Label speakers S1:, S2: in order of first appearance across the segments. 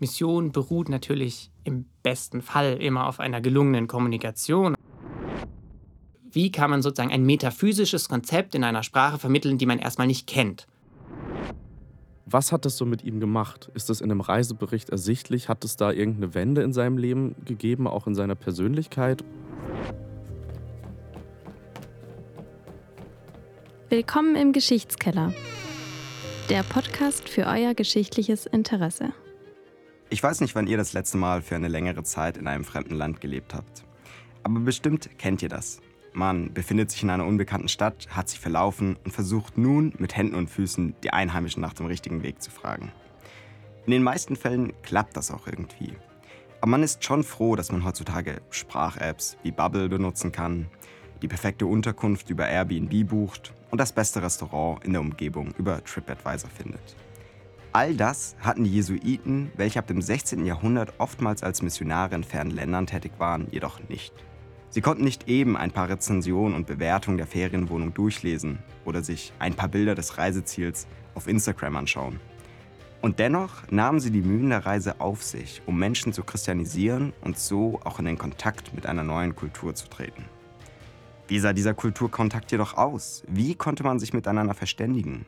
S1: Mission beruht natürlich im besten Fall immer auf einer gelungenen Kommunikation. Wie kann man sozusagen ein metaphysisches Konzept in einer Sprache vermitteln, die man erstmal nicht kennt?
S2: Was hat das so mit ihm gemacht? Ist das in einem Reisebericht ersichtlich? Hat es da irgendeine Wende in seinem Leben gegeben, auch in seiner Persönlichkeit?
S3: Willkommen im Geschichtskeller, der Podcast für euer geschichtliches Interesse.
S4: Ich weiß nicht, wann ihr das letzte Mal für eine längere Zeit in einem fremden Land gelebt habt. Aber bestimmt kennt ihr das. Man befindet sich in einer unbekannten Stadt, hat sich verlaufen und versucht nun mit Händen und Füßen die Einheimischen nach dem richtigen Weg zu fragen. In den meisten Fällen klappt das auch irgendwie. Aber man ist schon froh, dass man heutzutage Sprach-Apps wie Bubble benutzen kann, die perfekte Unterkunft über Airbnb bucht und das beste Restaurant in der Umgebung über TripAdvisor findet. All das hatten die Jesuiten, welche ab dem 16. Jahrhundert oftmals als Missionare in fernen Ländern tätig waren, jedoch nicht. Sie konnten nicht eben ein paar Rezensionen und Bewertungen der Ferienwohnung durchlesen oder sich ein paar Bilder des Reiseziels auf Instagram anschauen. Und dennoch nahmen sie die Mühen der Reise auf sich, um Menschen zu christianisieren und so auch in den Kontakt mit einer neuen Kultur zu treten. Wie sah dieser Kulturkontakt jedoch aus? Wie konnte man sich miteinander verständigen?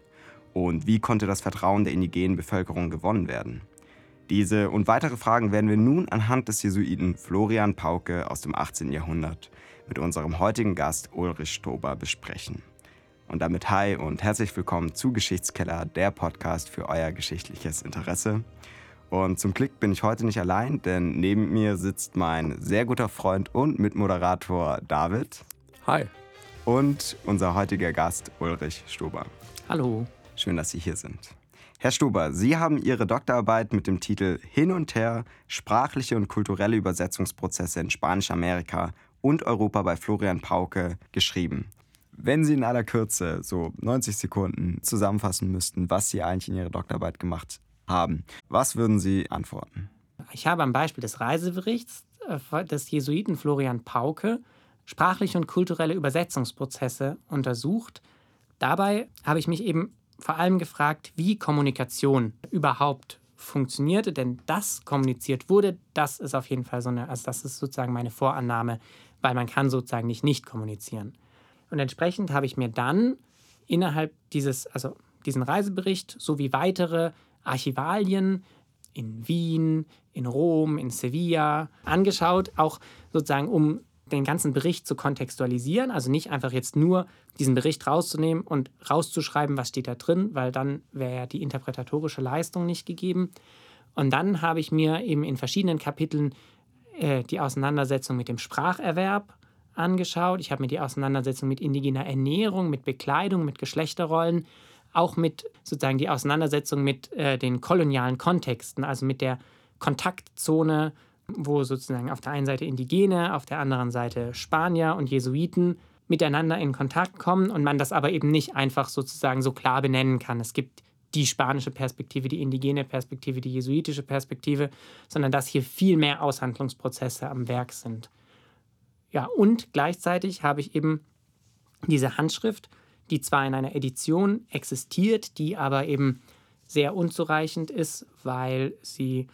S4: Und wie konnte das Vertrauen der indigenen Bevölkerung gewonnen werden? Diese und weitere Fragen werden wir nun anhand des Jesuiten Florian Pauke aus dem 18. Jahrhundert mit unserem heutigen Gast Ulrich Stober besprechen. Und damit hi und herzlich willkommen zu Geschichtskeller, der Podcast für euer geschichtliches Interesse. Und zum Glück bin ich heute nicht allein, denn neben mir sitzt mein sehr guter Freund und Mitmoderator David.
S2: Hi.
S4: Und unser heutiger Gast Ulrich Stober.
S1: Hallo.
S4: Schön, dass Sie hier sind. Herr Stuber, Sie haben Ihre Doktorarbeit mit dem Titel Hin und Her, sprachliche und kulturelle Übersetzungsprozesse in Spanisch-Amerika und Europa bei Florian Pauke geschrieben. Wenn Sie in aller Kürze, so 90 Sekunden, zusammenfassen müssten, was Sie eigentlich in Ihrer Doktorarbeit gemacht haben, was würden Sie antworten?
S1: Ich habe am Beispiel des Reiseberichts äh, des Jesuiten Florian Pauke sprachliche und kulturelle Übersetzungsprozesse untersucht. Dabei habe ich mich eben vor allem gefragt, wie Kommunikation überhaupt funktionierte, denn das kommuniziert wurde, das ist auf jeden Fall so eine, also das ist sozusagen meine Vorannahme, weil man kann sozusagen nicht nicht kommunizieren. Und entsprechend habe ich mir dann innerhalb dieses, also diesen Reisebericht sowie weitere Archivalien in Wien, in Rom, in Sevilla angeschaut, auch sozusagen um den ganzen Bericht zu kontextualisieren, also nicht einfach jetzt nur diesen Bericht rauszunehmen und rauszuschreiben, was steht da drin, weil dann wäre ja die interpretatorische Leistung nicht gegeben. Und dann habe ich mir eben in verschiedenen Kapiteln äh, die Auseinandersetzung mit dem Spracherwerb angeschaut. Ich habe mir die Auseinandersetzung mit indigener Ernährung, mit Bekleidung, mit Geschlechterrollen, auch mit sozusagen die Auseinandersetzung mit äh, den kolonialen Kontexten, also mit der Kontaktzone wo sozusagen auf der einen Seite Indigene, auf der anderen Seite Spanier und Jesuiten miteinander in Kontakt kommen und man das aber eben nicht einfach sozusagen so klar benennen kann. Es gibt die spanische Perspektive, die indigene Perspektive, die jesuitische Perspektive, sondern dass hier viel mehr Aushandlungsprozesse am Werk sind. Ja, und gleichzeitig habe ich eben diese Handschrift, die zwar in einer Edition existiert, die aber eben sehr unzureichend ist, weil sie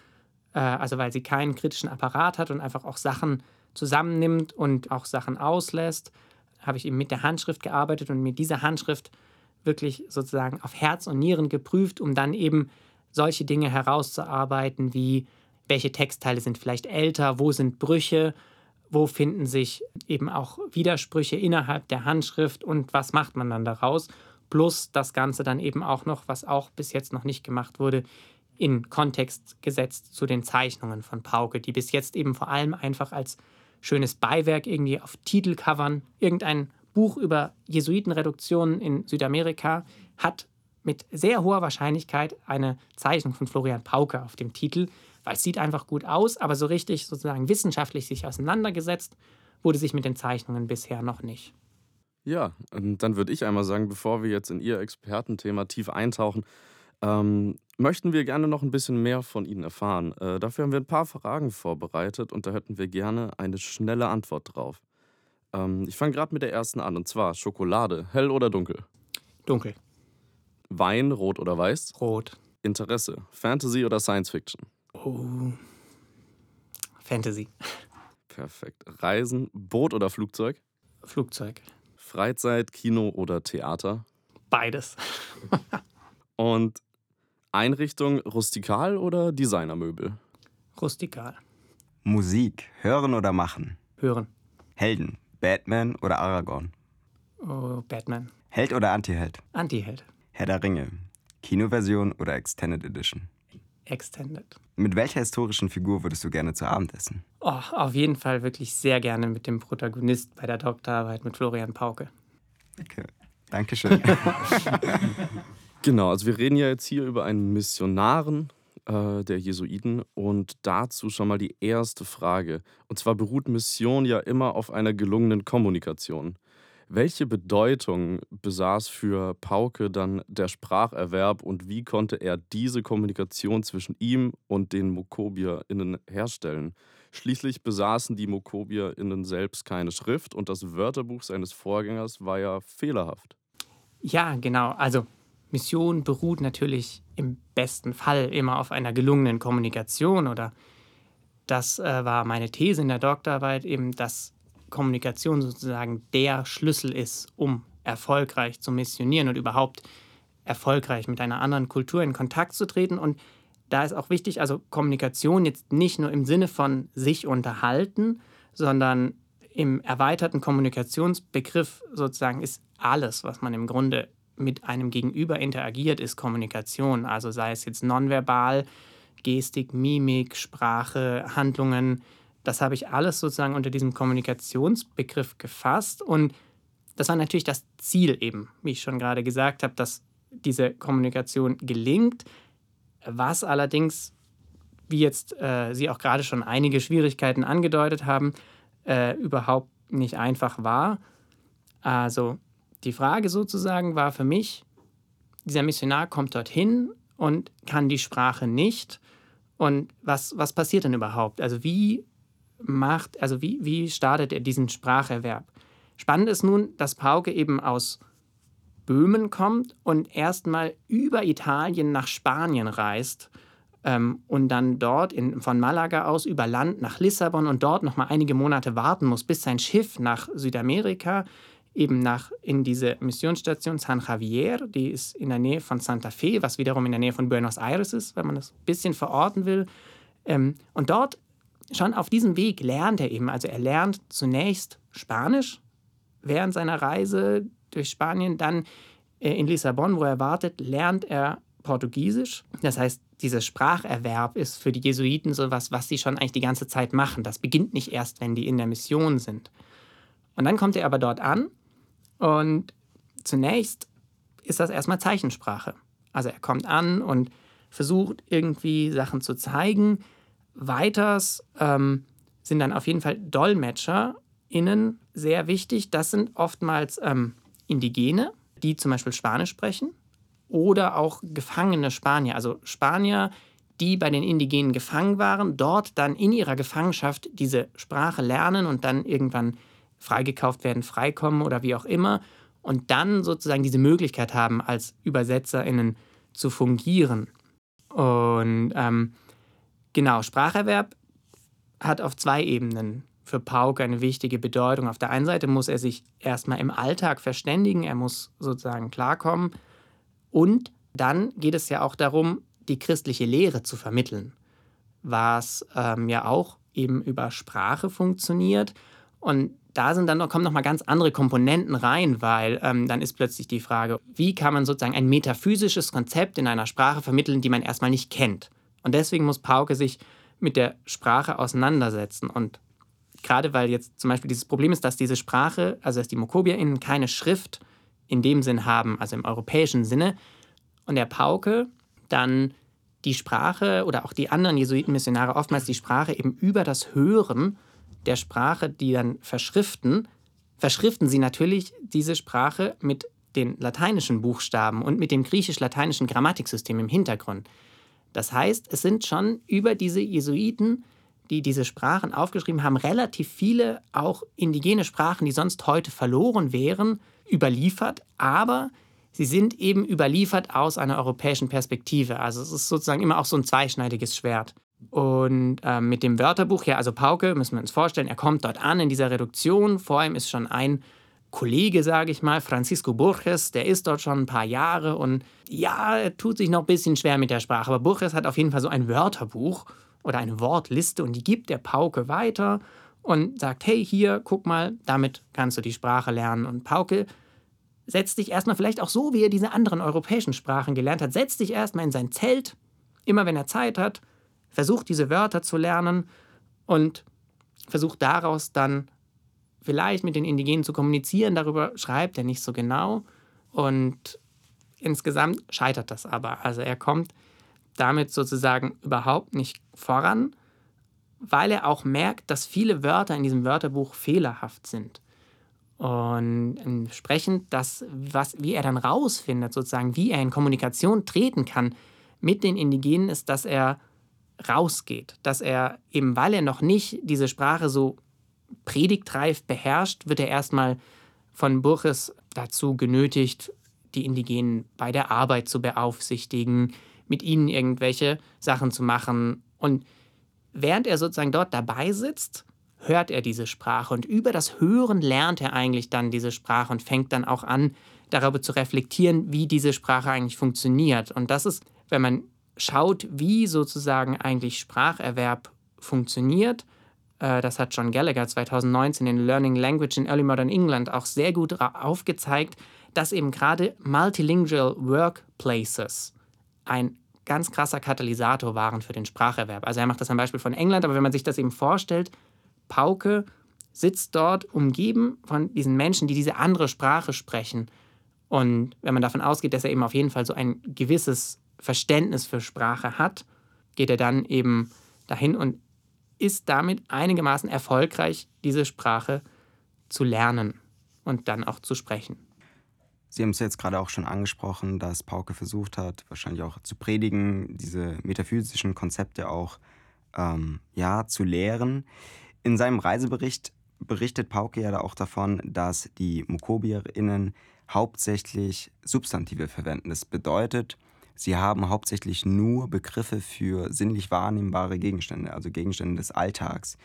S1: also weil sie keinen kritischen Apparat hat und einfach auch Sachen zusammennimmt und auch Sachen auslässt, habe ich eben mit der Handschrift gearbeitet und mir diese Handschrift wirklich sozusagen auf Herz und Nieren geprüft, um dann eben solche Dinge herauszuarbeiten, wie welche Textteile sind vielleicht älter, wo sind Brüche, wo finden sich eben auch Widersprüche innerhalb der Handschrift und was macht man dann daraus. Plus das Ganze dann eben auch noch, was auch bis jetzt noch nicht gemacht wurde, in Kontext gesetzt zu den Zeichnungen von Pauke, die bis jetzt eben vor allem einfach als schönes Beiwerk irgendwie auf Titelcovern, irgendein Buch über Jesuitenreduktionen in Südamerika hat mit sehr hoher Wahrscheinlichkeit eine Zeichnung von Florian Pauke auf dem Titel, weil es sieht einfach gut aus, aber so richtig sozusagen wissenschaftlich sich auseinandergesetzt wurde sich mit den Zeichnungen bisher noch nicht.
S2: Ja, dann würde ich einmal sagen, bevor wir jetzt in Ihr Expertenthema tief eintauchen, ähm, möchten wir gerne noch ein bisschen mehr von Ihnen erfahren. Äh, dafür haben wir ein paar Fragen vorbereitet und da hätten wir gerne eine schnelle Antwort drauf. Ähm, ich fange gerade mit der ersten an und zwar Schokolade, hell oder dunkel?
S1: Dunkel.
S2: Wein, rot oder weiß?
S1: Rot.
S2: Interesse, Fantasy oder Science Fiction?
S1: Oh. Fantasy.
S2: Perfekt. Reisen, Boot oder Flugzeug?
S1: Flugzeug.
S2: Freizeit, Kino oder Theater?
S1: Beides.
S2: Und Einrichtung rustikal oder Designermöbel?
S1: Rustikal.
S4: Musik, hören oder machen?
S1: Hören.
S4: Helden, Batman oder Aragorn?
S1: Oh, Batman.
S4: Held oder Antiheld?
S1: Antiheld.
S4: Herr der Ringe, Kinoversion oder Extended Edition?
S1: Extended.
S4: Mit welcher historischen Figur würdest du gerne zu Abend essen?
S1: Oh, auf jeden Fall wirklich sehr gerne mit dem Protagonist bei der Doktorarbeit mit Florian Pauke.
S4: Okay. Dankeschön.
S2: Genau, also wir reden ja jetzt hier über einen Missionaren äh, der Jesuiten und dazu schon mal die erste Frage. Und zwar beruht Mission ja immer auf einer gelungenen Kommunikation. Welche Bedeutung besaß für Pauke dann der Spracherwerb und wie konnte er diese Kommunikation zwischen ihm und den MokobierInnen herstellen? Schließlich besaßen die MokobierInnen selbst keine Schrift und das Wörterbuch seines Vorgängers war ja fehlerhaft.
S1: Ja, genau. Also Mission beruht natürlich im besten Fall immer auf einer gelungenen Kommunikation oder das äh, war meine These in der Doktorarbeit eben, dass Kommunikation sozusagen der Schlüssel ist, um erfolgreich zu missionieren und überhaupt erfolgreich mit einer anderen Kultur in Kontakt zu treten. Und da ist auch wichtig, also Kommunikation jetzt nicht nur im Sinne von sich unterhalten, sondern im erweiterten Kommunikationsbegriff sozusagen ist alles, was man im Grunde mit einem Gegenüber interagiert, ist Kommunikation. Also sei es jetzt nonverbal, Gestik, Mimik, Sprache, Handlungen. Das habe ich alles sozusagen unter diesem Kommunikationsbegriff gefasst. Und das war natürlich das Ziel eben, wie ich schon gerade gesagt habe, dass diese Kommunikation gelingt. Was allerdings, wie jetzt äh, Sie auch gerade schon einige Schwierigkeiten angedeutet haben, äh, überhaupt nicht einfach war. Also die Frage sozusagen war für mich, dieser Missionar kommt dorthin und kann die Sprache nicht. Und was, was passiert denn überhaupt? Also wie macht, also wie, wie startet er diesen Spracherwerb? Spannend ist nun, dass Pauke eben aus Böhmen kommt und erstmal über Italien nach Spanien reist ähm, und dann dort in, von Malaga aus über Land nach Lissabon und dort nochmal einige Monate warten muss, bis sein Schiff nach Südamerika eben nach in diese Missionsstation San Javier, die ist in der Nähe von Santa Fe, was wiederum in der Nähe von Buenos Aires ist, wenn man das ein bisschen verorten will. Ähm, und dort schon auf diesem Weg lernt er eben, also er lernt zunächst Spanisch während seiner Reise durch Spanien, dann äh, in Lissabon, wo er wartet, lernt er Portugiesisch. Das heißt, dieser Spracherwerb ist für die Jesuiten so was, was sie schon eigentlich die ganze Zeit machen. Das beginnt nicht erst, wenn die in der Mission sind. Und dann kommt er aber dort an und zunächst ist das erstmal Zeichensprache. Also er kommt an und versucht irgendwie Sachen zu zeigen. Weiters ähm, sind dann auf jeden Fall DolmetscherInnen sehr wichtig. Das sind oftmals ähm, Indigene, die zum Beispiel Spanisch sprechen oder auch gefangene Spanier, also Spanier, die bei den Indigenen gefangen waren, dort dann in ihrer Gefangenschaft diese Sprache lernen und dann irgendwann freigekauft werden, freikommen oder wie auch immer und dann sozusagen diese Möglichkeit haben, als ÜbersetzerInnen zu fungieren. Und ähm, genau, Spracherwerb hat auf zwei Ebenen für Pauke eine wichtige Bedeutung. Auf der einen Seite muss er sich erstmal im Alltag verständigen, er muss sozusagen klarkommen. Und dann geht es ja auch darum, die christliche Lehre zu vermitteln, was ähm, ja auch eben über Sprache funktioniert. Und da sind dann noch, kommen nochmal ganz andere Komponenten rein, weil ähm, dann ist plötzlich die Frage, wie kann man sozusagen ein metaphysisches Konzept in einer Sprache vermitteln, die man erstmal nicht kennt. Und deswegen muss Pauke sich mit der Sprache auseinandersetzen. Und gerade weil jetzt zum Beispiel dieses Problem ist, dass diese Sprache, also dass die MokobierInnen keine Schrift in dem Sinn haben, also im europäischen Sinne, und der Pauke dann die Sprache oder auch die anderen Jesuitenmissionare oftmals die Sprache eben über das Hören der Sprache, die dann verschriften, verschriften sie natürlich diese Sprache mit den lateinischen Buchstaben und mit dem griechisch-lateinischen Grammatiksystem im Hintergrund. Das heißt, es sind schon über diese Jesuiten, die diese Sprachen aufgeschrieben haben, relativ viele auch indigene Sprachen, die sonst heute verloren wären, überliefert, aber sie sind eben überliefert aus einer europäischen Perspektive. Also es ist sozusagen immer auch so ein zweischneidiges Schwert. Und äh, mit dem Wörterbuch, ja, also Pauke, müssen wir uns vorstellen, er kommt dort an in dieser Reduktion. Vor ihm ist schon ein Kollege, sage ich mal, Francisco Burges, der ist dort schon ein paar Jahre und ja, er tut sich noch ein bisschen schwer mit der Sprache. Aber Burges hat auf jeden Fall so ein Wörterbuch oder eine Wortliste und die gibt der Pauke weiter und sagt, hey, hier, guck mal, damit kannst du die Sprache lernen. Und Pauke setzt dich erstmal vielleicht auch so, wie er diese anderen europäischen Sprachen gelernt hat, setzt dich erstmal in sein Zelt, immer wenn er Zeit hat, versucht diese Wörter zu lernen und versucht daraus dann vielleicht mit den Indigenen zu kommunizieren. Darüber schreibt er nicht so genau. Und insgesamt scheitert das aber. Also er kommt damit sozusagen überhaupt nicht voran, weil er auch merkt, dass viele Wörter in diesem Wörterbuch fehlerhaft sind. Und entsprechend, das, was, wie er dann rausfindet, sozusagen, wie er in Kommunikation treten kann mit den Indigenen, ist, dass er rausgeht. Dass er eben, weil er noch nicht diese Sprache so predigtreif beherrscht, wird er erstmal von Burches dazu genötigt, die Indigenen bei der Arbeit zu beaufsichtigen, mit ihnen irgendwelche Sachen zu machen. Und während er sozusagen dort dabei sitzt, hört er diese Sprache. Und über das Hören lernt er eigentlich dann diese Sprache und fängt dann auch an, darüber zu reflektieren, wie diese Sprache eigentlich funktioniert. Und das ist, wenn man schaut, wie sozusagen eigentlich Spracherwerb funktioniert, äh, das hat John Gallagher 2019 in Learning Language in Early Modern England auch sehr gut aufgezeigt, dass eben gerade Multilingual Workplaces ein ganz krasser Katalysator waren für den Spracherwerb. Also er macht das am Beispiel von England, aber wenn man sich das eben vorstellt, Pauke sitzt dort umgeben von diesen Menschen, die diese andere Sprache sprechen. Und wenn man davon ausgeht, dass er eben auf jeden Fall so ein gewisses Verständnis für Sprache hat, geht er dann eben dahin und ist damit einigermaßen erfolgreich, diese Sprache zu lernen und dann auch zu sprechen.
S4: Sie haben es jetzt gerade auch schon angesprochen, dass Pauke versucht hat, wahrscheinlich auch zu predigen, diese metaphysischen Konzepte auch ähm, ja, zu lehren. In seinem Reisebericht berichtet Pauke ja auch davon, dass die MukobierInnen hauptsächlich Substantive verwenden. Das bedeutet, Sie haben hauptsächlich nur Begriffe für sinnlich wahrnehmbare Gegenstände, also Gegenstände des Alltags.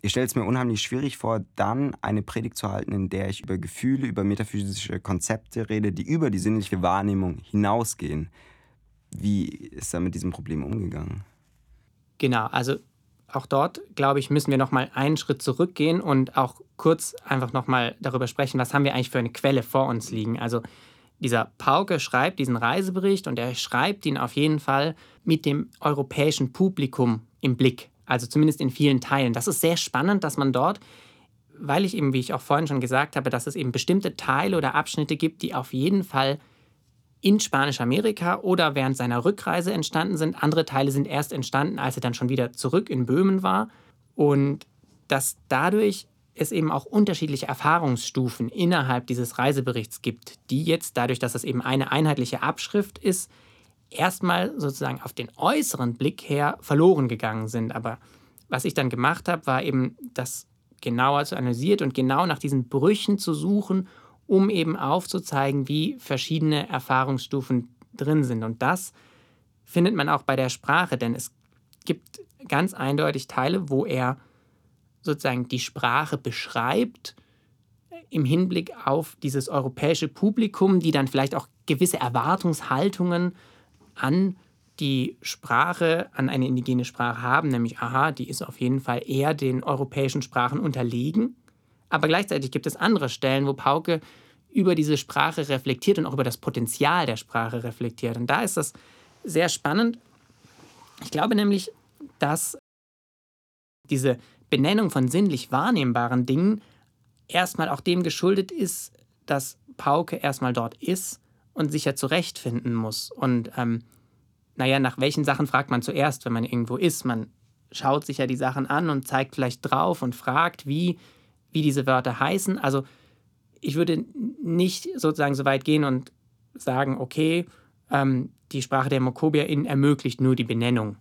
S4: Ich stelle es mir unheimlich schwierig vor, dann eine Predigt zu halten, in der ich über Gefühle, über metaphysische Konzepte rede, die über die sinnliche Wahrnehmung hinausgehen. Wie ist er mit diesem Problem umgegangen?
S1: Genau, also auch dort, glaube ich, müssen wir noch mal einen Schritt zurückgehen und auch kurz einfach noch mal darüber sprechen, was haben wir eigentlich für eine Quelle vor uns liegen. Also dieser Pauke schreibt diesen Reisebericht und er schreibt ihn auf jeden Fall mit dem europäischen Publikum im Blick. Also zumindest in vielen Teilen. Das ist sehr spannend, dass man dort, weil ich eben, wie ich auch vorhin schon gesagt habe, dass es eben bestimmte Teile oder Abschnitte gibt, die auf jeden Fall in Spanisch-Amerika oder während seiner Rückreise entstanden sind. Andere Teile sind erst entstanden, als er dann schon wieder zurück in Böhmen war. Und dass dadurch es eben auch unterschiedliche Erfahrungsstufen innerhalb dieses Reiseberichts gibt, die jetzt dadurch, dass es eben eine einheitliche Abschrift ist, erstmal sozusagen auf den äußeren Blick her verloren gegangen sind. Aber was ich dann gemacht habe, war eben das genauer zu analysieren und genau nach diesen Brüchen zu suchen, um eben aufzuzeigen, wie verschiedene Erfahrungsstufen drin sind. Und das findet man auch bei der Sprache, denn es gibt ganz eindeutig Teile, wo er sozusagen die Sprache beschreibt im Hinblick auf dieses europäische Publikum, die dann vielleicht auch gewisse Erwartungshaltungen an die Sprache, an eine indigene Sprache haben, nämlich, aha, die ist auf jeden Fall eher den europäischen Sprachen unterlegen. Aber gleichzeitig gibt es andere Stellen, wo Pauke über diese Sprache reflektiert und auch über das Potenzial der Sprache reflektiert. Und da ist das sehr spannend. Ich glaube nämlich, dass diese Benennung von sinnlich wahrnehmbaren Dingen erstmal auch dem geschuldet ist, dass Pauke erstmal dort ist und sich ja zurechtfinden muss. Und ähm, naja, nach welchen Sachen fragt man zuerst, wenn man irgendwo ist? Man schaut sich ja die Sachen an und zeigt vielleicht drauf und fragt, wie, wie diese Wörter heißen. Also ich würde nicht sozusagen so weit gehen und sagen, okay, ähm, die Sprache der MokobiaInnen ermöglicht nur die Benennung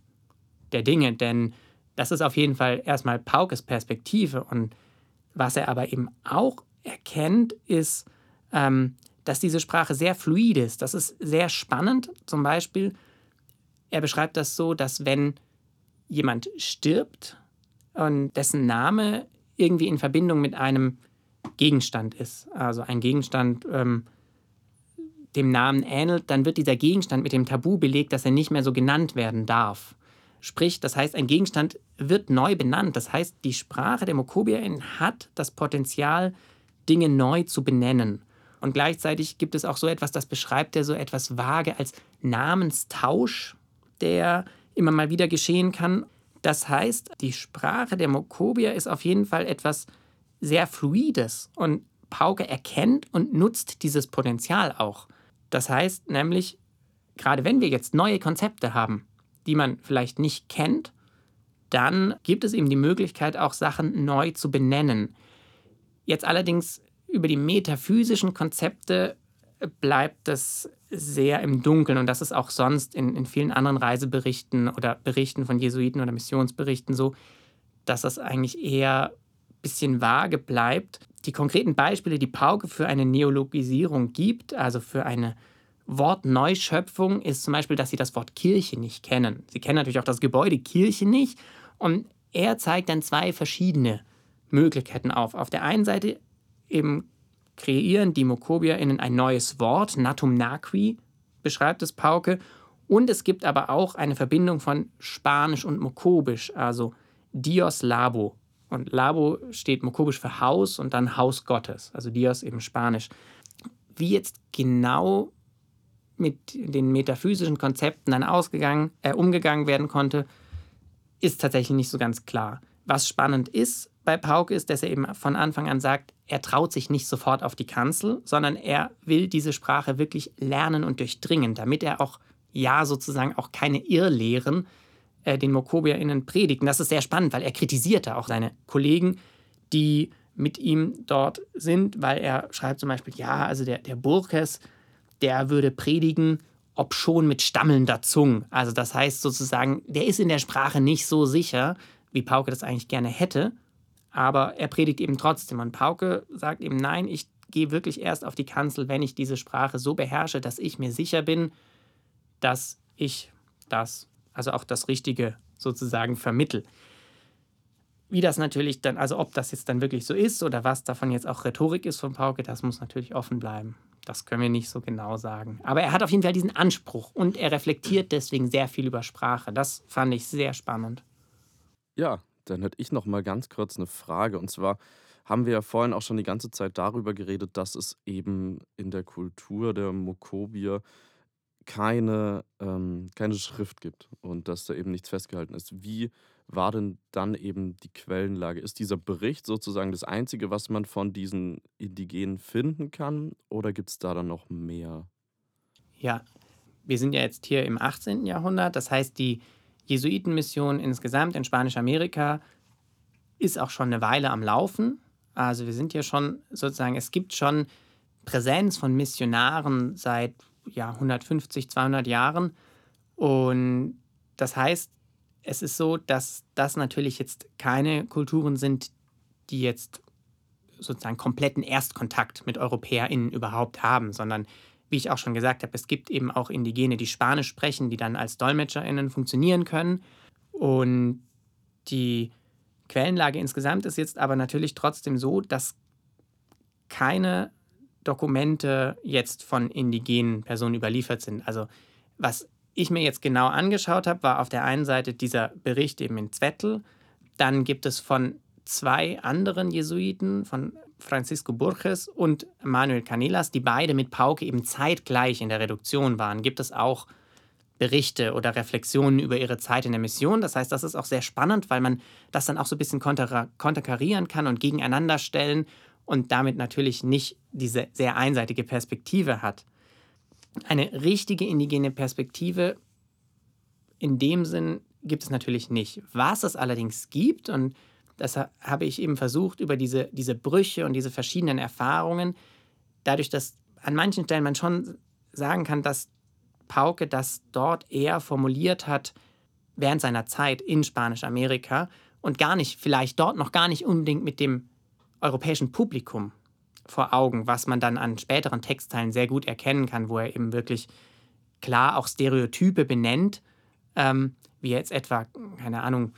S1: der Dinge, denn das ist auf jeden Fall erstmal Paukes Perspektive. Und was er aber eben auch erkennt, ist, ähm, dass diese Sprache sehr fluid ist. Das ist sehr spannend. Zum Beispiel, er beschreibt das so, dass wenn jemand stirbt und dessen Name irgendwie in Verbindung mit einem Gegenstand ist. Also ein Gegenstand ähm, dem Namen ähnelt, dann wird dieser Gegenstand mit dem Tabu belegt, dass er nicht mehr so genannt werden darf. Sprich, das heißt, ein Gegenstand wird neu benannt. Das heißt, die Sprache der MokobiAN hat das Potenzial, Dinge neu zu benennen. Und gleichzeitig gibt es auch so etwas, das beschreibt er so etwas vage als Namenstausch, der immer mal wieder geschehen kann. Das heißt, die Sprache der Mokobia ist auf jeden Fall etwas sehr Fluides und Pauke erkennt und nutzt dieses Potenzial auch. Das heißt nämlich, gerade wenn wir jetzt neue Konzepte haben, die man vielleicht nicht kennt, dann gibt es eben die Möglichkeit, auch Sachen neu zu benennen. Jetzt allerdings über die metaphysischen Konzepte bleibt es sehr im Dunkeln und das ist auch sonst in, in vielen anderen Reiseberichten oder Berichten von Jesuiten oder Missionsberichten so, dass das eigentlich eher ein bisschen vage bleibt. Die konkreten Beispiele, die Pauke für eine Neologisierung gibt, also für eine Wortneuschöpfung, ist zum Beispiel, dass sie das Wort Kirche nicht kennen. Sie kennen natürlich auch das Gebäude Kirche nicht und er zeigt dann zwei verschiedene Möglichkeiten auf. Auf der einen Seite eben kreieren die MokobiaInnen ein neues Wort, Natum Naqui, beschreibt es Pauke. Und es gibt aber auch eine Verbindung von Spanisch und Mokobisch, also Dios Labo. Und Labo steht Mokobisch für Haus und dann Haus Gottes, also Dios eben Spanisch. Wie jetzt genau mit den metaphysischen Konzepten dann ausgegangen, äh, umgegangen werden konnte, ist tatsächlich nicht so ganz klar. Was spannend ist bei Pauke ist, dass er eben von Anfang an sagt, er traut sich nicht sofort auf die Kanzel, sondern er will diese Sprache wirklich lernen und durchdringen, damit er auch, ja, sozusagen auch keine Irrlehren äh, den MokobiaInnen predigt. Und das ist sehr spannend, weil er kritisierte auch seine Kollegen, die mit ihm dort sind, weil er schreibt zum Beispiel, ja, also der, der Burkes, der würde predigen, ob schon mit stammelnder Zunge. Also das heißt sozusagen, der ist in der Sprache nicht so sicher, wie Pauke das eigentlich gerne hätte aber er predigt eben trotzdem. Und Pauke sagt eben, nein, ich gehe wirklich erst auf die Kanzel, wenn ich diese Sprache so beherrsche, dass ich mir sicher bin, dass ich das, also auch das Richtige sozusagen vermittel. Wie das natürlich dann, also ob das jetzt dann wirklich so ist oder was davon jetzt auch Rhetorik ist von Pauke, das muss natürlich offen bleiben. Das können wir nicht so genau sagen. Aber er hat auf jeden Fall diesen Anspruch und er reflektiert deswegen sehr viel über Sprache. Das fand ich sehr spannend.
S2: Ja, dann hätte ich noch mal ganz kurz eine Frage. Und zwar haben wir ja vorhin auch schon die ganze Zeit darüber geredet, dass es eben in der Kultur der Mokobier keine, ähm, keine Schrift gibt und dass da eben nichts festgehalten ist. Wie war denn dann eben die Quellenlage? Ist dieser Bericht sozusagen das Einzige, was man von diesen Indigenen finden kann? Oder gibt es da dann noch mehr?
S1: Ja, wir sind ja jetzt hier im 18. Jahrhundert. Das heißt, die Jesuitenmission insgesamt in Spanisch-Amerika ist auch schon eine Weile am Laufen. Also wir sind ja schon sozusagen, es gibt schon Präsenz von Missionaren seit ja, 150, 200 Jahren. Und das heißt, es ist so, dass das natürlich jetzt keine Kulturen sind, die jetzt sozusagen kompletten Erstkontakt mit EuropäerInnen überhaupt haben, sondern wie ich auch schon gesagt habe, es gibt eben auch Indigene, die Spanisch sprechen, die dann als DolmetscherInnen funktionieren können. Und die Quellenlage insgesamt ist jetzt aber natürlich trotzdem so, dass keine Dokumente jetzt von indigenen Personen überliefert sind. Also was ich mir jetzt genau angeschaut habe, war auf der einen Seite dieser Bericht eben in Zwettl. Dann gibt es von zwei anderen Jesuiten, von Francisco Burges und Manuel Canelas, die beide mit Pauke eben zeitgleich in der Reduktion waren, gibt es auch Berichte oder Reflexionen über ihre Zeit in der Mission. Das heißt, das ist auch sehr spannend, weil man das dann auch so ein bisschen konterkarieren kann und gegeneinander stellen und damit natürlich nicht diese sehr einseitige Perspektive hat. Eine richtige indigene Perspektive in dem Sinn gibt es natürlich nicht. Was es allerdings gibt, und das habe ich eben versucht, über diese, diese Brüche und diese verschiedenen Erfahrungen, dadurch, dass an manchen Stellen man schon sagen kann, dass Pauke das dort eher formuliert hat während seiner Zeit in Spanisch-Amerika und gar nicht, vielleicht dort noch gar nicht unbedingt mit dem europäischen Publikum vor Augen, was man dann an späteren Textteilen sehr gut erkennen kann, wo er eben wirklich klar auch Stereotype benennt, ähm, wie jetzt etwa, keine Ahnung,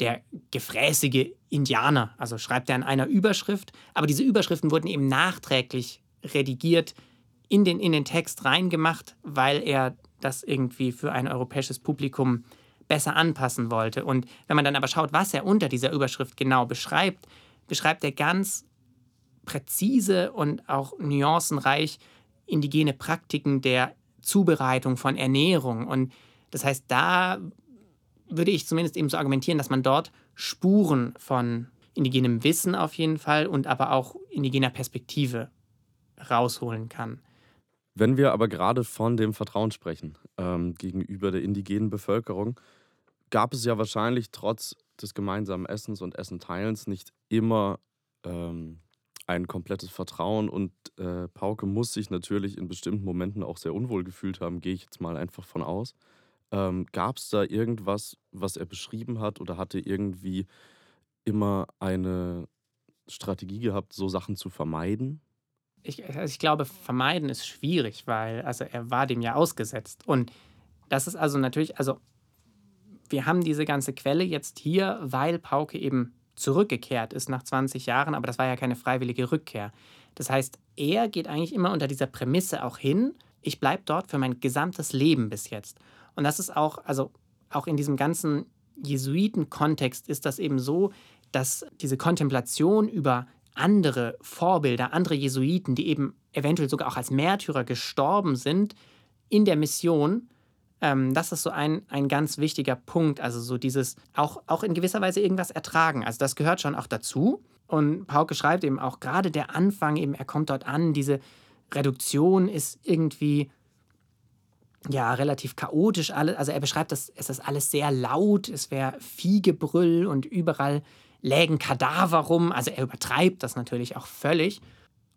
S1: der gefräßige Indianer. Also schreibt er in einer Überschrift, aber diese Überschriften wurden eben nachträglich redigiert, in den, in den Text reingemacht, weil er das irgendwie für ein europäisches Publikum besser anpassen wollte. Und wenn man dann aber schaut, was er unter dieser Überschrift genau beschreibt, beschreibt er ganz präzise und auch nuancenreich indigene Praktiken der Zubereitung von Ernährung. Und das heißt, da würde ich zumindest eben so argumentieren, dass man dort Spuren von indigenem Wissen auf jeden Fall und aber auch indigener Perspektive rausholen kann.
S2: Wenn wir aber gerade von dem Vertrauen sprechen ähm, gegenüber der indigenen Bevölkerung, gab es ja wahrscheinlich trotz des gemeinsamen Essens und Essenteilens nicht immer ähm, ein komplettes Vertrauen und äh, Pauke muss sich natürlich in bestimmten Momenten auch sehr unwohl gefühlt haben, gehe ich jetzt mal einfach von aus. Ähm, Gab es da irgendwas, was er beschrieben hat oder hatte irgendwie immer eine Strategie gehabt, so Sachen zu vermeiden?
S1: Ich, also ich glaube, vermeiden ist schwierig, weil also er war dem ja ausgesetzt. Und das ist also natürlich, also wir haben diese ganze Quelle jetzt hier, weil Pauke eben zurückgekehrt ist nach 20 Jahren, aber das war ja keine freiwillige Rückkehr. Das heißt, er geht eigentlich immer unter dieser Prämisse auch hin, ich bleibe dort für mein gesamtes Leben bis jetzt. Und das ist auch, also auch in diesem ganzen Jesuiten-Kontext ist das eben so, dass diese Kontemplation über andere Vorbilder, andere Jesuiten, die eben eventuell sogar auch als Märtyrer gestorben sind in der Mission, ähm, das ist so ein, ein ganz wichtiger Punkt. Also so dieses auch, auch in gewisser Weise irgendwas ertragen. Also das gehört schon auch dazu. Und Pauke schreibt eben auch gerade der Anfang, eben er kommt dort an, diese Reduktion ist irgendwie ja relativ chaotisch. Also er beschreibt, dass es ist alles sehr laut, es wäre Viehgebrüll und überall lägen Kadaver rum. Also er übertreibt das natürlich auch völlig.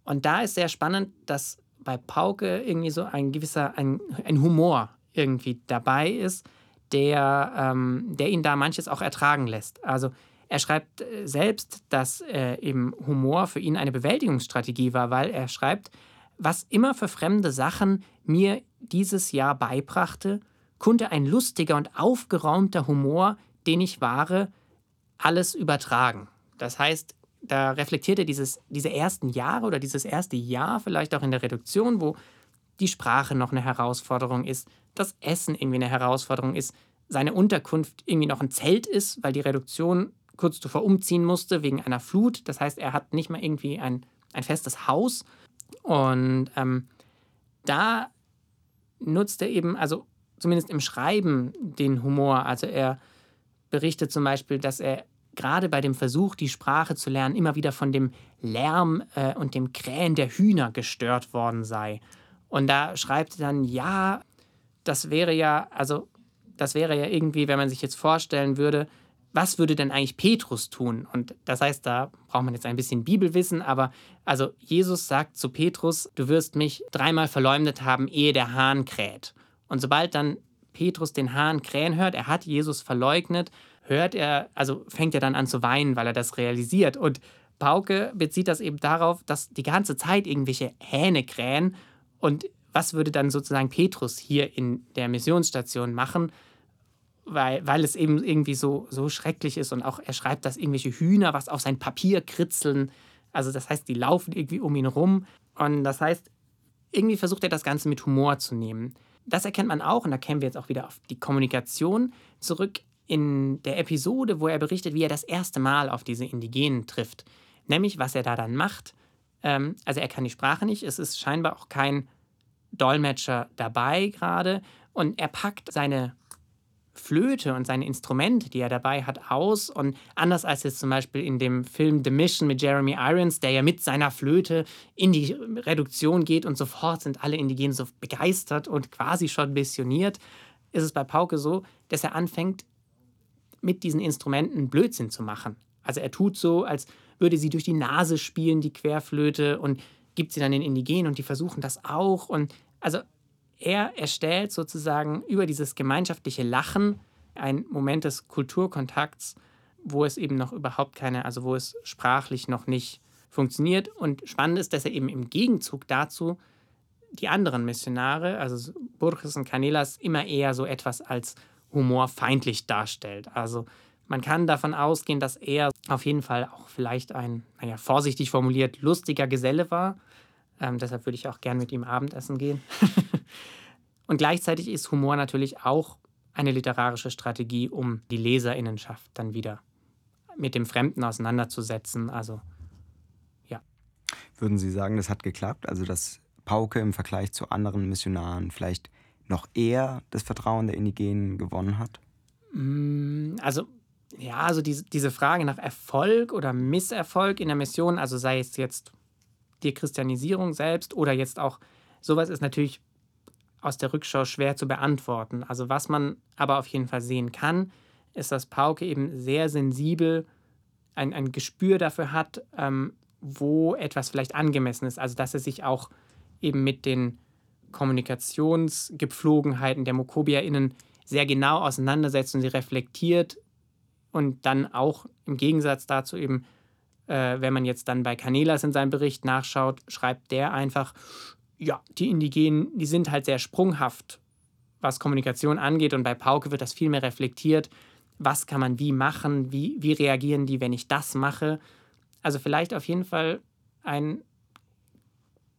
S1: Und da ist sehr spannend, dass bei Pauke irgendwie so ein gewisser ein, ein Humor irgendwie dabei ist, der, ähm, der ihn da manches auch ertragen lässt. Also er schreibt äh, selbst, dass äh, eben Humor für ihn eine Bewältigungsstrategie war, weil er schreibt, was immer für fremde Sachen mir dieses Jahr beibrachte, konnte ein lustiger und aufgeräumter Humor, den ich wahre, alles übertragen. Das heißt, da reflektiert er dieses, diese ersten Jahre oder dieses erste Jahr vielleicht auch in der Reduktion, wo die Sprache noch eine Herausforderung ist, das Essen irgendwie eine Herausforderung ist, seine Unterkunft irgendwie noch ein Zelt ist, weil die Reduktion kurz zuvor umziehen musste wegen einer Flut. Das heißt, er hat nicht mal irgendwie ein, ein festes Haus. Und ähm, da nutzt er eben, also zumindest im Schreiben, den Humor. Also er berichtet zum Beispiel, dass er gerade bei dem Versuch, die Sprache zu lernen, immer wieder von dem Lärm äh, und dem Krähen der Hühner gestört worden sei. Und da schreibt er dann, ja, das wäre ja, also das wäre ja irgendwie, wenn man sich jetzt vorstellen würde, was würde denn eigentlich Petrus tun? Und das heißt, da braucht man jetzt ein bisschen Bibelwissen, aber also Jesus sagt zu Petrus, du wirst mich dreimal verleumdet haben, ehe der Hahn kräht. Und sobald dann Petrus den Hahn krähen hört, er hat Jesus verleugnet, hört er, also fängt er dann an zu weinen, weil er das realisiert. Und Pauke bezieht das eben darauf, dass die ganze Zeit irgendwelche Hähne krähen und was würde dann sozusagen Petrus hier in der Missionsstation machen? Weil, weil es eben irgendwie so, so schrecklich ist und auch er schreibt, dass irgendwelche Hühner was auf sein Papier kritzeln. Also das heißt, die laufen irgendwie um ihn rum. Und das heißt, irgendwie versucht er das Ganze mit Humor zu nehmen. Das erkennt man auch, und da kennen wir jetzt auch wieder auf die Kommunikation zurück in der Episode, wo er berichtet, wie er das erste Mal auf diese Indigenen trifft. Nämlich, was er da dann macht. Ähm, also er kann die Sprache nicht, es ist scheinbar auch kein Dolmetscher dabei gerade und er packt seine Flöte und seine Instrumente, die er dabei hat, aus. Und anders als jetzt zum Beispiel in dem Film The Mission mit Jeremy Irons, der ja mit seiner Flöte in die Reduktion geht und sofort sind alle Indigenen so begeistert und quasi schon missioniert, ist es bei Pauke so, dass er anfängt, mit diesen Instrumenten Blödsinn zu machen. Also er tut so, als würde sie durch die Nase spielen, die Querflöte, und gibt sie dann den Indigenen und die versuchen das auch. Und also er erstellt sozusagen über dieses gemeinschaftliche Lachen ein Moment des Kulturkontakts, wo es eben noch überhaupt keine, also wo es sprachlich noch nicht funktioniert. Und spannend ist, dass er eben im Gegenzug dazu die anderen Missionare, also Burges und Canelas, immer eher so etwas als Humor feindlich darstellt. Also man kann davon ausgehen, dass er auf jeden Fall auch vielleicht ein, naja, vorsichtig formuliert, lustiger Geselle war. Ähm, deshalb würde ich auch gern mit ihm Abendessen gehen. Und gleichzeitig ist Humor natürlich auch eine literarische Strategie, um die Leserinnenschaft dann wieder mit dem Fremden auseinanderzusetzen. Also ja.
S4: Würden Sie sagen, das hat geklappt? Also dass Pauke im Vergleich zu anderen Missionaren vielleicht noch eher das Vertrauen der Indigenen gewonnen hat?
S1: Mm, also ja, also diese, diese Frage nach Erfolg oder Misserfolg in der Mission, also sei es jetzt die Christianisierung selbst oder jetzt auch sowas ist natürlich aus der Rückschau schwer zu beantworten. Also was man aber auf jeden Fall sehen kann, ist, dass Pauke eben sehr sensibel ein, ein Gespür dafür hat, ähm, wo etwas vielleicht angemessen ist. Also dass er sich auch eben mit den Kommunikationsgepflogenheiten der MokobiaInnen sehr genau auseinandersetzt und sie reflektiert und dann auch im Gegensatz dazu eben, äh, wenn man jetzt dann bei Canelas in seinem Bericht nachschaut, schreibt der einfach, ja, die Indigenen, die sind halt sehr sprunghaft, was Kommunikation angeht. Und bei Pauke wird das viel mehr reflektiert. Was kann man wie machen? Wie, wie reagieren die, wenn ich das mache? Also vielleicht auf jeden Fall ein,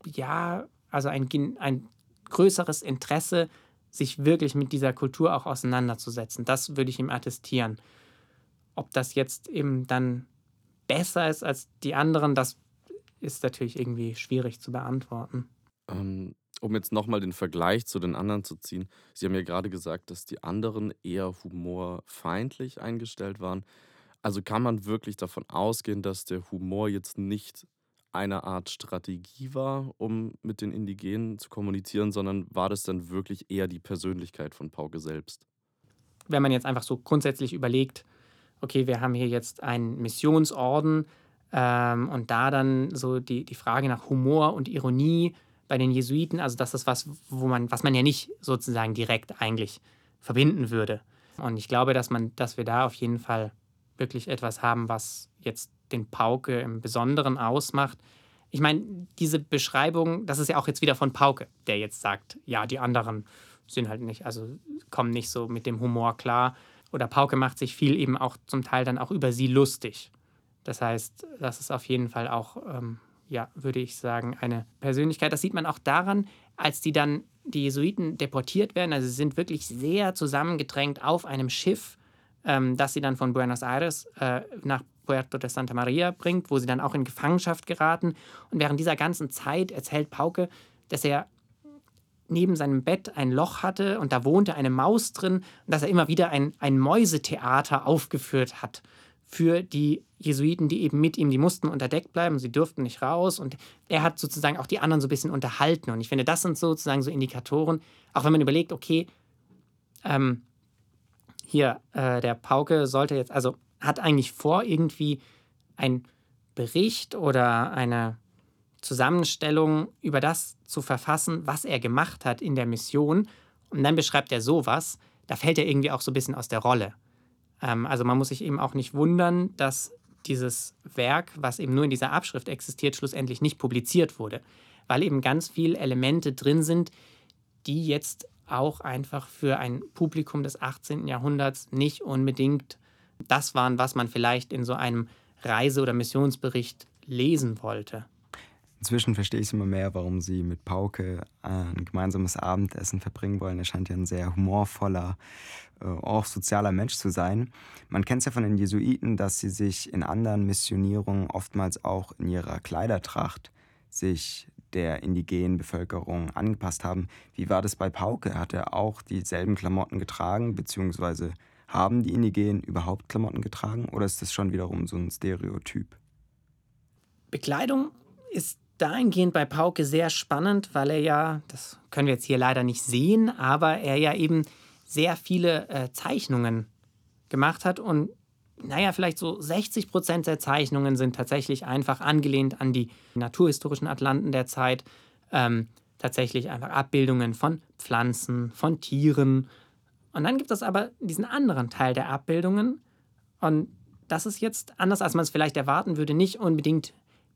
S1: ja, also ein, ein größeres Interesse, sich wirklich mit dieser Kultur auch auseinanderzusetzen. Das würde ich ihm attestieren. Ob das jetzt eben dann besser ist als die anderen, das ist natürlich irgendwie schwierig zu beantworten.
S2: Ähm, um jetzt nochmal den Vergleich zu den anderen zu ziehen. Sie haben ja gerade gesagt, dass die anderen eher humorfeindlich eingestellt waren. Also kann man wirklich davon ausgehen, dass der Humor jetzt nicht eine Art Strategie war, um mit den Indigenen zu kommunizieren, sondern war das dann wirklich eher die Persönlichkeit von Pauke selbst?
S1: Wenn man jetzt einfach so grundsätzlich überlegt, okay, wir haben hier jetzt einen Missionsorden ähm, und da dann so die, die Frage nach Humor und Ironie bei den Jesuiten, also das ist was, wo man, was man ja nicht sozusagen direkt eigentlich verbinden würde. Und ich glaube, dass man, dass wir da auf jeden Fall wirklich etwas haben, was jetzt den Pauke im Besonderen ausmacht. Ich meine, diese Beschreibung, das ist ja auch jetzt wieder von Pauke, der jetzt sagt, ja, die anderen sind halt nicht, also kommen nicht so mit dem Humor klar. Oder Pauke macht sich viel eben auch zum Teil dann auch über sie lustig. Das heißt, das ist auf jeden Fall auch ähm, ja, würde ich sagen, eine Persönlichkeit. Das sieht man auch daran, als die dann, die Jesuiten deportiert werden. Also sie sind wirklich sehr zusammengedrängt auf einem Schiff, ähm, das sie dann von Buenos Aires äh, nach Puerto de Santa Maria bringt, wo sie dann auch in Gefangenschaft geraten. Und während dieser ganzen Zeit erzählt Pauke, dass er neben seinem Bett ein Loch hatte und da wohnte eine Maus drin und dass er immer wieder ein, ein Mäusetheater aufgeführt hat für die Jesuiten, die eben mit ihm, die mussten unter Deck bleiben, sie durften nicht raus und er hat sozusagen auch die anderen so ein bisschen unterhalten und ich finde, das sind sozusagen so Indikatoren, auch wenn man überlegt, okay, ähm, hier, äh, der Pauke sollte jetzt, also hat eigentlich vor, irgendwie ein Bericht oder eine Zusammenstellung über das zu verfassen, was er gemacht hat in der Mission. Und dann beschreibt er sowas, da fällt er irgendwie auch so ein bisschen aus der Rolle. Ähm, also man muss sich eben auch nicht wundern, dass dieses Werk, was eben nur in dieser Abschrift existiert, schlussendlich nicht publiziert wurde, weil eben ganz viele Elemente drin sind, die jetzt auch einfach für ein Publikum des 18. Jahrhunderts nicht unbedingt das waren, was man vielleicht in so einem Reise- oder Missionsbericht lesen wollte.
S4: Inzwischen verstehe ich immer mehr, warum Sie mit Pauke ein gemeinsames Abendessen verbringen wollen. Er scheint ja ein sehr humorvoller, äh, auch sozialer Mensch zu sein. Man kennt es ja von den Jesuiten, dass sie sich in anderen Missionierungen oftmals auch in ihrer Kleidertracht sich der indigenen Bevölkerung angepasst haben. Wie war das bei Pauke? Hat er auch dieselben Klamotten getragen, beziehungsweise haben die Indigenen überhaupt Klamotten getragen oder ist das schon wiederum so ein Stereotyp?
S1: Bekleidung ist dahingehend bei Pauke sehr spannend, weil er ja, das können wir jetzt hier leider nicht sehen, aber er ja eben sehr viele äh, Zeichnungen gemacht hat und naja, vielleicht so 60 Prozent der Zeichnungen sind tatsächlich einfach angelehnt an die naturhistorischen Atlanten der Zeit. Ähm, tatsächlich einfach Abbildungen von Pflanzen, von Tieren. Und dann gibt es aber diesen anderen Teil der Abbildungen. Und das ist jetzt anders, als man es vielleicht erwarten würde, nicht unbedingt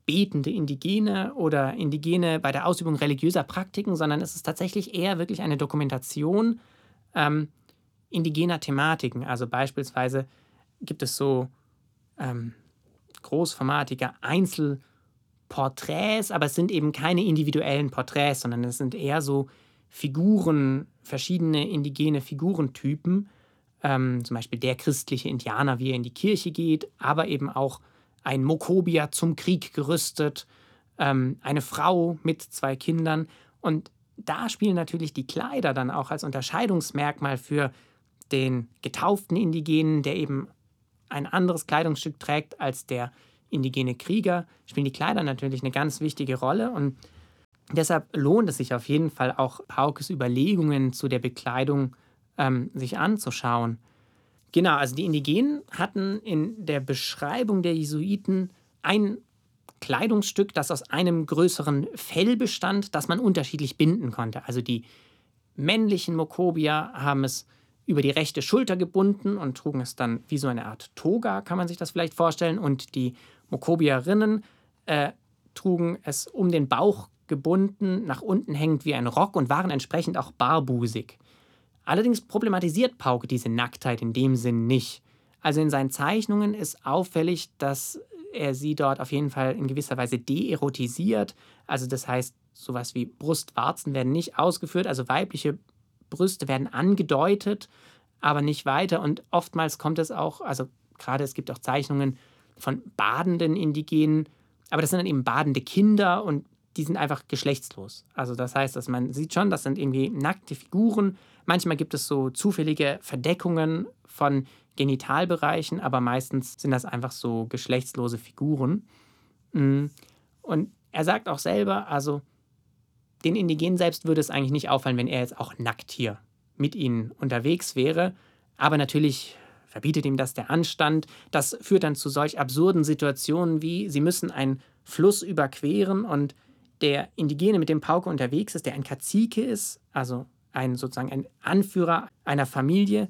S1: betende Indigene oder Indigene bei der Ausübung religiöser Praktiken, sondern es ist tatsächlich eher wirklich eine Dokumentation, ähm, indigener Thematiken. Also beispielsweise gibt es so ähm, großformatige Einzelporträts, aber es sind eben keine individuellen Porträts, sondern es sind eher so Figuren, verschiedene indigene Figurentypen. Ähm, zum Beispiel der christliche Indianer, wie er in die Kirche geht, aber eben auch ein Mokobia zum Krieg gerüstet, ähm, eine Frau mit zwei Kindern. Und da spielen natürlich die Kleider dann auch als Unterscheidungsmerkmal für den getauften Indigenen, der eben ein anderes Kleidungsstück trägt als der indigene Krieger, spielen die Kleider natürlich eine ganz wichtige Rolle. Und deshalb lohnt es sich auf jeden Fall auch Paukes Überlegungen zu der Bekleidung ähm, sich anzuschauen. Genau, also die Indigenen hatten in der Beschreibung der Jesuiten ein Kleidungsstück, das aus einem größeren Fell bestand, das man unterschiedlich binden konnte. Also die männlichen Mokobia haben es über die rechte Schulter gebunden und trugen es dann wie so eine Art Toga, kann man sich das vielleicht vorstellen. Und die Mokobierinnen äh, trugen es um den Bauch gebunden, nach unten hängend wie ein Rock und waren entsprechend auch barbusig. Allerdings problematisiert Pauke diese Nacktheit in dem Sinn nicht. Also in seinen Zeichnungen ist auffällig, dass er sie dort auf jeden Fall in gewisser Weise deerotisiert. Also das heißt, sowas wie Brustwarzen werden nicht ausgeführt, also weibliche Brüste werden angedeutet, aber nicht weiter. Und oftmals kommt es auch, also gerade es gibt auch Zeichnungen von badenden Indigenen, aber das sind dann eben badende Kinder und die sind einfach geschlechtslos. Also das heißt, dass man sieht schon, das sind irgendwie nackte Figuren. Manchmal gibt es so zufällige Verdeckungen von Genitalbereichen, aber meistens sind das einfach so geschlechtslose Figuren. Mm. Und er sagt auch selber, also den Indigenen selbst würde es eigentlich nicht auffallen, wenn er jetzt auch nackt hier mit ihnen unterwegs wäre. Aber natürlich verbietet ihm das der Anstand. Das führt dann zu solch absurden Situationen wie, sie müssen einen Fluss überqueren und der Indigene mit dem Pauke unterwegs ist, der ein Kazike ist, also ein sozusagen ein Anführer einer Familie,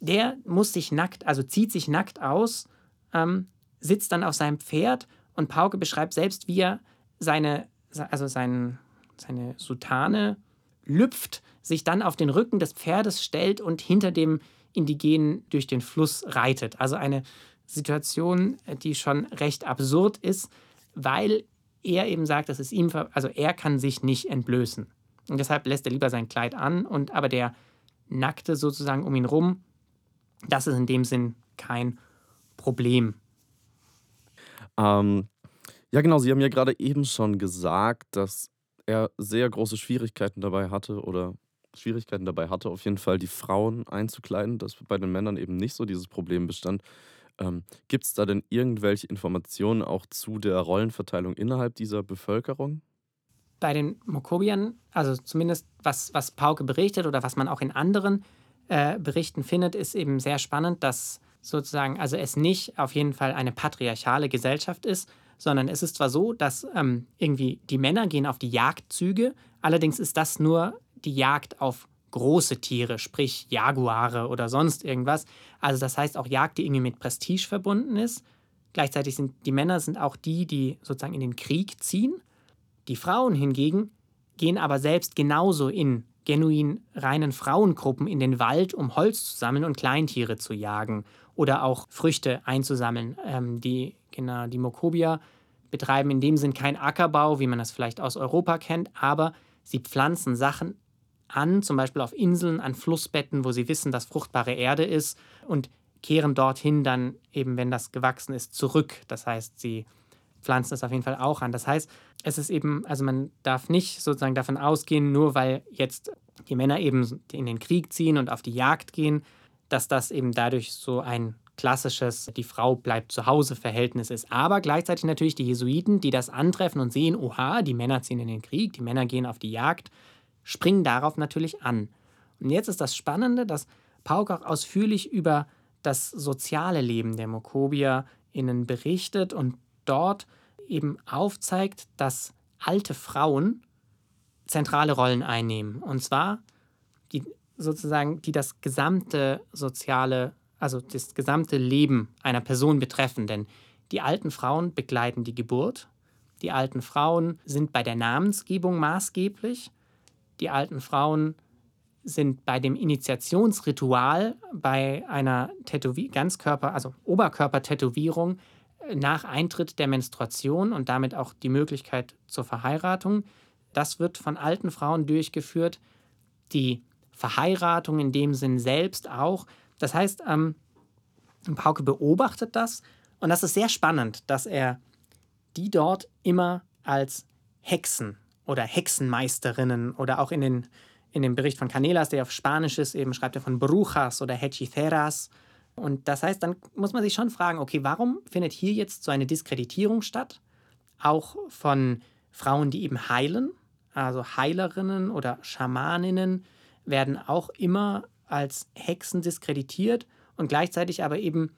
S1: der muss sich nackt, also zieht sich nackt aus, ähm, sitzt dann auf seinem Pferd und Pauke beschreibt selbst, wie er seine, also sein, seine Sutane lüpft, sich dann auf den Rücken des Pferdes stellt und hinter dem Indigenen durch den Fluss reitet. Also eine Situation, die schon recht absurd ist, weil er eben sagt, dass es ihm, also er kann sich nicht entblößen. Und deshalb lässt er lieber sein Kleid an und aber der Nackte sozusagen um ihn rum das ist in dem Sinn kein Problem.
S2: Ähm, ja, genau. Sie haben ja gerade eben schon gesagt, dass er sehr große Schwierigkeiten dabei hatte oder Schwierigkeiten dabei hatte, auf jeden Fall die Frauen einzukleiden, dass bei den Männern eben nicht so dieses Problem bestand. Ähm, Gibt es da denn irgendwelche Informationen auch zu der Rollenverteilung innerhalb dieser Bevölkerung?
S1: Bei den Mokobiern, also zumindest was, was Pauke berichtet oder was man auch in anderen äh, Berichten findet, ist eben sehr spannend, dass sozusagen, also es nicht auf jeden Fall eine patriarchale Gesellschaft ist, sondern es ist zwar so, dass ähm, irgendwie die Männer gehen auf die Jagdzüge, allerdings ist das nur die Jagd auf große Tiere, sprich Jaguare oder sonst irgendwas. Also das heißt auch Jagd, die irgendwie mit Prestige verbunden ist. Gleichzeitig sind die Männer sind auch die, die sozusagen in den Krieg ziehen. Die Frauen hingegen gehen aber selbst genauso in genuin reinen Frauengruppen in den Wald, um Holz zu sammeln und Kleintiere zu jagen oder auch Früchte einzusammeln. Ähm, die, genau, die Mokobia betreiben in dem Sinn keinen Ackerbau, wie man das vielleicht aus Europa kennt, aber sie pflanzen Sachen an, zum Beispiel auf Inseln, an Flussbetten, wo sie wissen, dass fruchtbare Erde ist und kehren dorthin dann eben, wenn das gewachsen ist, zurück. Das heißt, sie pflanzen es auf jeden Fall auch an. Das heißt, es ist eben, also man darf nicht sozusagen davon ausgehen, nur weil jetzt die Männer eben in den Krieg ziehen und auf die Jagd gehen, dass das eben dadurch so ein klassisches die Frau bleibt zu Hause Verhältnis ist. Aber gleichzeitig natürlich die Jesuiten, die das antreffen und sehen, oha, die Männer ziehen in den Krieg, die Männer gehen auf die Jagd, springen darauf natürlich an. Und jetzt ist das Spannende, dass Pauk auch ausführlich über das soziale Leben der Mokobier*innen berichtet und dort eben aufzeigt, dass alte Frauen zentrale Rollen einnehmen. Und zwar die sozusagen, die das gesamte soziale, also das gesamte Leben einer Person betreffen. Denn die alten Frauen begleiten die Geburt. Die alten Frauen sind bei der Namensgebung maßgeblich. Die alten Frauen sind bei dem Initiationsritual bei einer Tätowi Ganzkörper, also Oberkörpertätowierung nach Eintritt der Menstruation und damit auch die Möglichkeit zur Verheiratung. Das wird von alten Frauen durchgeführt. Die Verheiratung in dem Sinn selbst auch. Das heißt, ähm, Pauke beobachtet das und das ist sehr spannend, dass er die dort immer als Hexen oder Hexenmeisterinnen oder auch in, den, in dem Bericht von Canelas, der auf Spanisch ist, eben schreibt er von Brujas oder Hechiceras. Und das heißt, dann muss man sich schon fragen, okay, warum findet hier jetzt so eine Diskreditierung statt? Auch von Frauen, die eben heilen, also Heilerinnen oder Schamaninnen werden auch immer als Hexen diskreditiert und gleichzeitig aber eben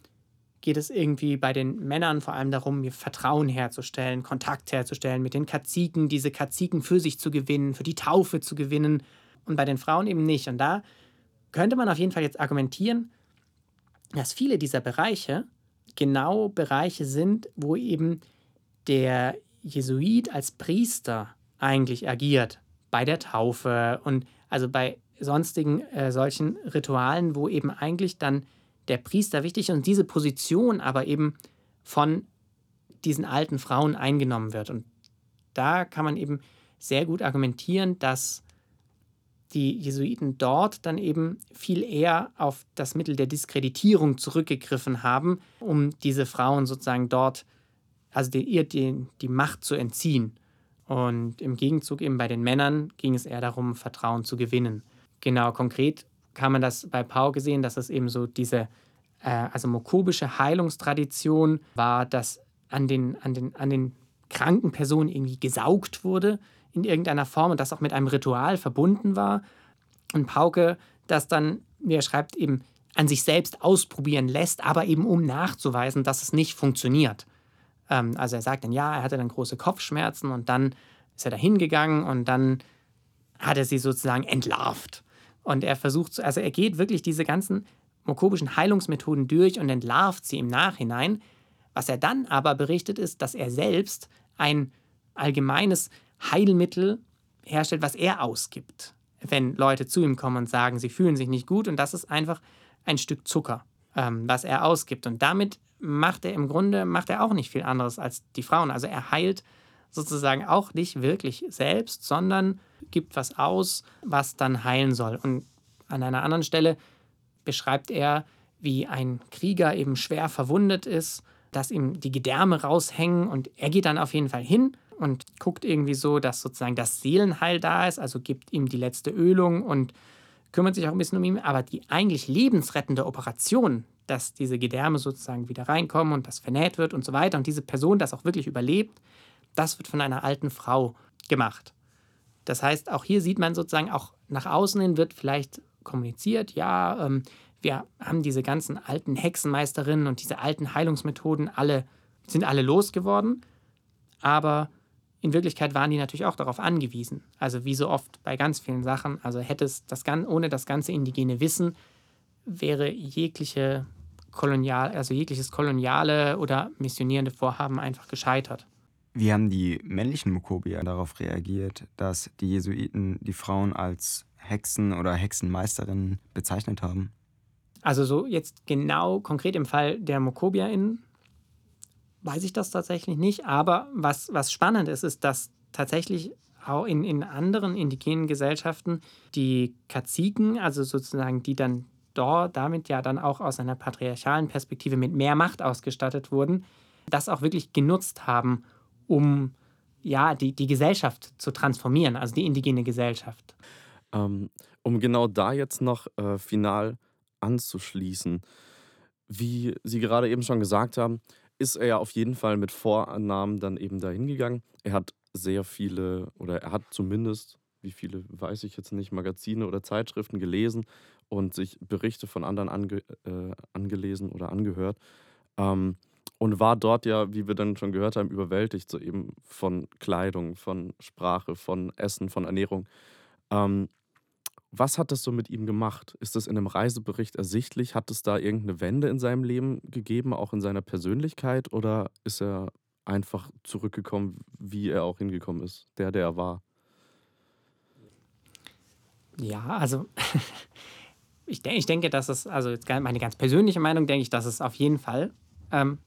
S1: geht es irgendwie bei den Männern vor allem darum, Vertrauen herzustellen, Kontakt herzustellen mit den Kaziken, diese Kaziken für sich zu gewinnen, für die Taufe zu gewinnen und bei den Frauen eben nicht. Und da könnte man auf jeden Fall jetzt argumentieren, dass viele dieser Bereiche genau Bereiche sind, wo eben der Jesuit als Priester eigentlich agiert bei der Taufe und also bei sonstigen äh, solchen Ritualen, wo eben eigentlich dann der Priester wichtig ist und diese Position aber eben von diesen alten Frauen eingenommen wird. Und da kann man eben sehr gut argumentieren, dass die Jesuiten dort dann eben viel eher auf das Mittel der Diskreditierung zurückgegriffen haben, um diese Frauen sozusagen dort, also ihr die, die Macht zu entziehen. Und im Gegenzug eben bei den Männern ging es eher darum, Vertrauen zu gewinnen. Genau, konkret kann man das bei Pau gesehen, dass es eben so diese, äh, also mokobische Heilungstradition war, dass an den, an, den, an den kranken Personen irgendwie gesaugt wurde in irgendeiner Form und das auch mit einem Ritual verbunden war. Und Pauke das dann, wie er schreibt, eben an sich selbst ausprobieren lässt, aber eben um nachzuweisen, dass es nicht funktioniert. Ähm, also er sagt dann, ja, er hatte dann große Kopfschmerzen und dann ist er da hingegangen und dann hat er sie sozusagen entlarvt. Und er versucht, also er geht wirklich diese ganzen mokobischen Heilungsmethoden durch und entlarvt sie im Nachhinein. Was er dann aber berichtet, ist, dass er selbst ein allgemeines Heilmittel herstellt, was er ausgibt, wenn Leute zu ihm kommen und sagen, sie fühlen sich nicht gut. Und das ist einfach ein Stück Zucker, ähm, was er ausgibt. Und damit macht er im Grunde macht er auch nicht viel anderes als die Frauen. Also er heilt sozusagen auch nicht wirklich selbst, sondern gibt was aus, was dann heilen soll. Und an einer anderen Stelle beschreibt er, wie ein Krieger eben schwer verwundet ist, dass ihm die Gedärme raushängen und er geht dann auf jeden Fall hin und guckt irgendwie so, dass sozusagen das Seelenheil da ist, also gibt ihm die letzte Ölung und kümmert sich auch ein bisschen um ihn. Aber die eigentlich lebensrettende Operation, dass diese Gedärme sozusagen wieder reinkommen und das vernäht wird und so weiter und diese Person das auch wirklich überlebt, das wird von einer alten Frau gemacht. Das heißt, auch hier sieht man sozusagen, auch nach außen hin wird vielleicht kommuniziert, ja, ähm, wir haben diese ganzen alten Hexenmeisterinnen und diese alten Heilungsmethoden alle, sind alle losgeworden, aber in Wirklichkeit waren die natürlich auch darauf angewiesen. Also wie so oft bei ganz vielen Sachen, also hätte es das ohne das ganze indigene Wissen, wäre jegliche kolonial, also jegliches koloniale oder missionierende Vorhaben einfach gescheitert.
S4: Wie haben die männlichen Mokobier darauf reagiert, dass die Jesuiten die Frauen als Hexen oder Hexenmeisterinnen bezeichnet haben?
S1: Also so jetzt genau konkret im Fall der MokobiaInnen weiß ich das tatsächlich nicht. Aber was, was spannend ist, ist, dass tatsächlich auch in, in anderen indigenen Gesellschaften die Kaziken, also sozusagen die dann dort damit ja dann auch aus einer patriarchalen Perspektive mit mehr Macht ausgestattet wurden, das auch wirklich genutzt haben, um ja, die, die Gesellschaft zu transformieren, also die indigene Gesellschaft.
S2: Ähm, um genau da jetzt noch äh, final anzuschließen, wie Sie gerade eben schon gesagt haben, ist er ja auf jeden Fall mit Vorannahmen dann eben dahin gegangen. Er hat sehr viele, oder er hat zumindest, wie viele weiß ich jetzt nicht, Magazine oder Zeitschriften gelesen und sich Berichte von anderen ange, äh, angelesen oder angehört. Ähm, und war dort ja, wie wir dann schon gehört haben, überwältigt, so eben von Kleidung, von Sprache, von Essen, von Ernährung. Ähm, was hat das so mit ihm gemacht? Ist das in einem Reisebericht ersichtlich? Hat es da irgendeine Wende in seinem Leben gegeben, auch in seiner Persönlichkeit? Oder ist er einfach zurückgekommen, wie er auch hingekommen ist, der, der er war?
S1: Ja, also ich, de ich denke, dass es, also jetzt meine ganz persönliche Meinung, denke ich, dass es auf jeden Fall ähm,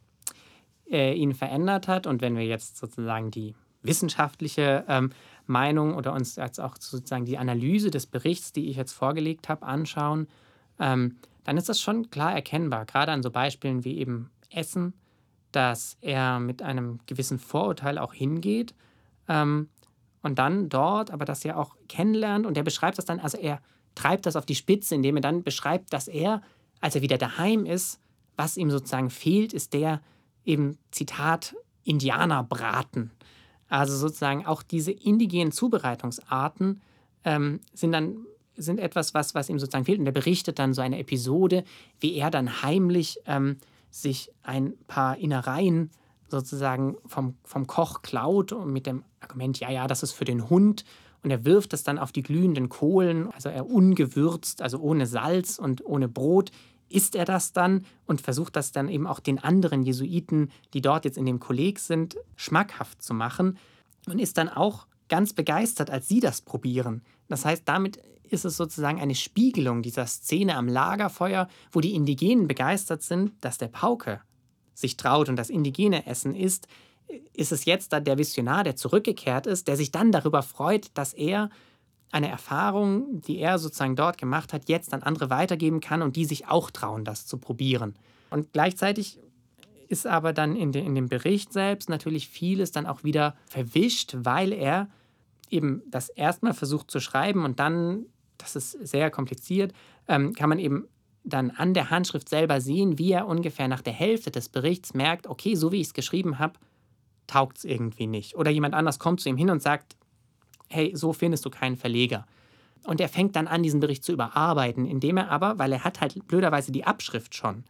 S1: äh, ihn verändert hat. Und wenn wir jetzt sozusagen die wissenschaftliche ähm, Meinung oder uns jetzt auch sozusagen die Analyse des Berichts, die ich jetzt vorgelegt habe, anschauen, ähm, dann ist das schon klar erkennbar, gerade an so Beispielen wie eben Essen, dass er mit einem gewissen Vorurteil auch hingeht ähm, und dann dort aber das ja auch kennenlernt und er beschreibt das dann, also er treibt das auf die Spitze, indem er dann beschreibt, dass er, als er wieder daheim ist, was ihm sozusagen fehlt, ist der eben, Zitat, Indianerbraten. Also sozusagen auch diese indigenen Zubereitungsarten ähm, sind dann sind etwas, was, was ihm sozusagen fehlt. Und er berichtet dann so eine Episode, wie er dann heimlich ähm, sich ein paar Innereien sozusagen vom, vom Koch klaut und mit dem Argument, ja, ja, das ist für den Hund. Und er wirft es dann auf die glühenden Kohlen, also er ungewürzt, also ohne Salz und ohne Brot, isst er das dann und versucht das dann eben auch den anderen Jesuiten, die dort jetzt in dem Kolleg sind, schmackhaft zu machen und ist dann auch ganz begeistert, als sie das probieren. Das heißt, damit ist es sozusagen eine Spiegelung dieser Szene am Lagerfeuer, wo die Indigenen begeistert sind, dass der Pauke sich traut und das indigene Essen isst, ist es jetzt da der Visionar, der zurückgekehrt ist, der sich dann darüber freut, dass er eine Erfahrung, die er sozusagen dort gemacht hat, jetzt an andere weitergeben kann und die sich auch trauen, das zu probieren. Und gleichzeitig ist aber dann in, de, in dem Bericht selbst natürlich vieles dann auch wieder verwischt, weil er eben das erstmal versucht zu schreiben und dann das ist sehr kompliziert, ähm, kann man eben dann an der Handschrift selber sehen, wie er ungefähr nach der Hälfte des Berichts merkt, okay, so wie ich es geschrieben habe, taugt es irgendwie nicht. Oder jemand anders kommt zu ihm hin und sagt, hey, so findest du keinen Verleger. Und er fängt dann an, diesen Bericht zu überarbeiten, indem er aber, weil er hat halt blöderweise die Abschrift schon,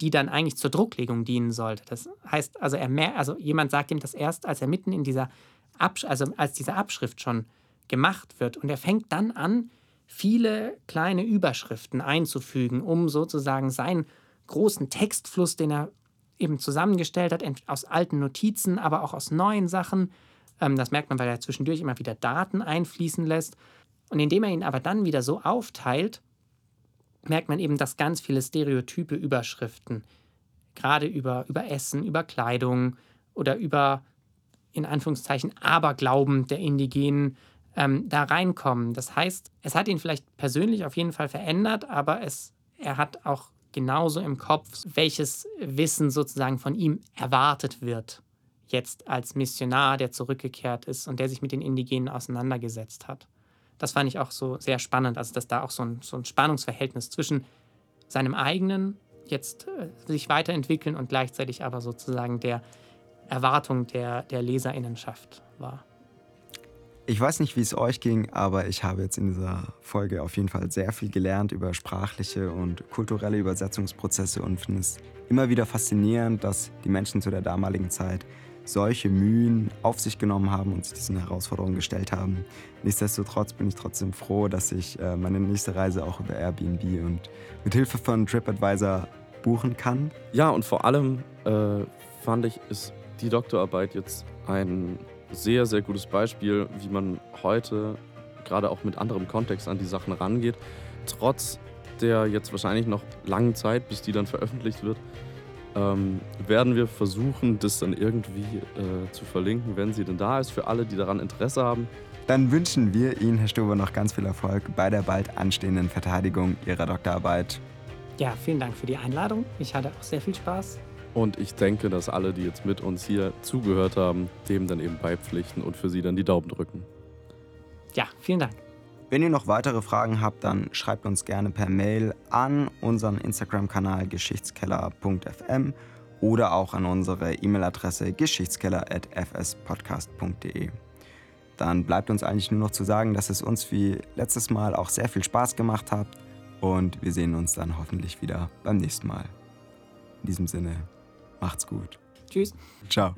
S1: die dann eigentlich zur Drucklegung dienen sollte. Das heißt, also er mehr, also jemand sagt ihm das erst, als er mitten in dieser Absch also als diese Abschrift schon gemacht wird. Und er fängt dann an, viele kleine Überschriften einzufügen, um sozusagen seinen großen Textfluss, den er eben zusammengestellt hat, aus alten Notizen, aber auch aus neuen Sachen. Ähm, das merkt man, weil er zwischendurch immer wieder Daten einfließen lässt. Und indem er ihn aber dann wieder so aufteilt, merkt man eben, dass ganz viele stereotype Überschriften, gerade über, über Essen, über Kleidung oder über, in Anführungszeichen, Aberglauben der Indigenen ähm, da reinkommen. Das heißt, es hat ihn vielleicht persönlich auf jeden Fall verändert, aber es, er hat auch genauso im Kopf, welches Wissen sozusagen von ihm erwartet wird, jetzt als Missionar, der zurückgekehrt ist und der sich mit den Indigenen auseinandergesetzt hat. Das fand ich auch so sehr spannend, also dass da auch so ein, so ein Spannungsverhältnis zwischen seinem eigenen jetzt äh, sich weiterentwickeln und gleichzeitig aber sozusagen der Erwartung der, der Leserinnenschaft war.
S4: Ich weiß nicht, wie es euch ging, aber ich habe jetzt in dieser Folge auf jeden Fall sehr viel gelernt über sprachliche und kulturelle Übersetzungsprozesse und finde es immer wieder faszinierend, dass die Menschen zu der damaligen Zeit solche Mühen auf sich genommen haben und sich diesen Herausforderungen gestellt haben. Nichtsdestotrotz bin ich trotzdem froh, dass ich äh, meine nächste Reise auch über Airbnb und mit Hilfe von TripAdvisor buchen kann.
S2: Ja, und vor allem äh, fand ich, ist die Doktorarbeit jetzt ein sehr, sehr gutes Beispiel, wie man heute gerade auch mit anderem Kontext an die Sachen rangeht. Trotz der jetzt wahrscheinlich noch langen Zeit, bis die dann veröffentlicht wird, ähm, werden wir versuchen, das dann irgendwie äh, zu verlinken, wenn sie denn da ist, für alle, die daran Interesse haben.
S4: Dann wünschen wir Ihnen, Herr Stober, noch ganz viel Erfolg bei der bald anstehenden Verteidigung Ihrer Doktorarbeit.
S1: Ja, vielen Dank für die Einladung. Ich hatte auch sehr viel Spaß.
S2: Und ich denke, dass alle, die jetzt mit uns hier zugehört haben, dem dann eben beipflichten und für sie dann die Daumen drücken.
S1: Ja, vielen Dank.
S4: Wenn ihr noch weitere Fragen habt, dann schreibt uns gerne per Mail an unseren Instagram-Kanal geschichtskeller.fm oder auch an unsere E-Mail-Adresse geschichtskeller.fspodcast.de. Dann bleibt uns eigentlich nur noch zu sagen, dass es uns wie letztes Mal auch sehr viel Spaß gemacht hat und wir sehen uns dann hoffentlich wieder beim nächsten Mal. In diesem Sinne, Macht's gut.
S1: Tschüss.
S4: Ciao.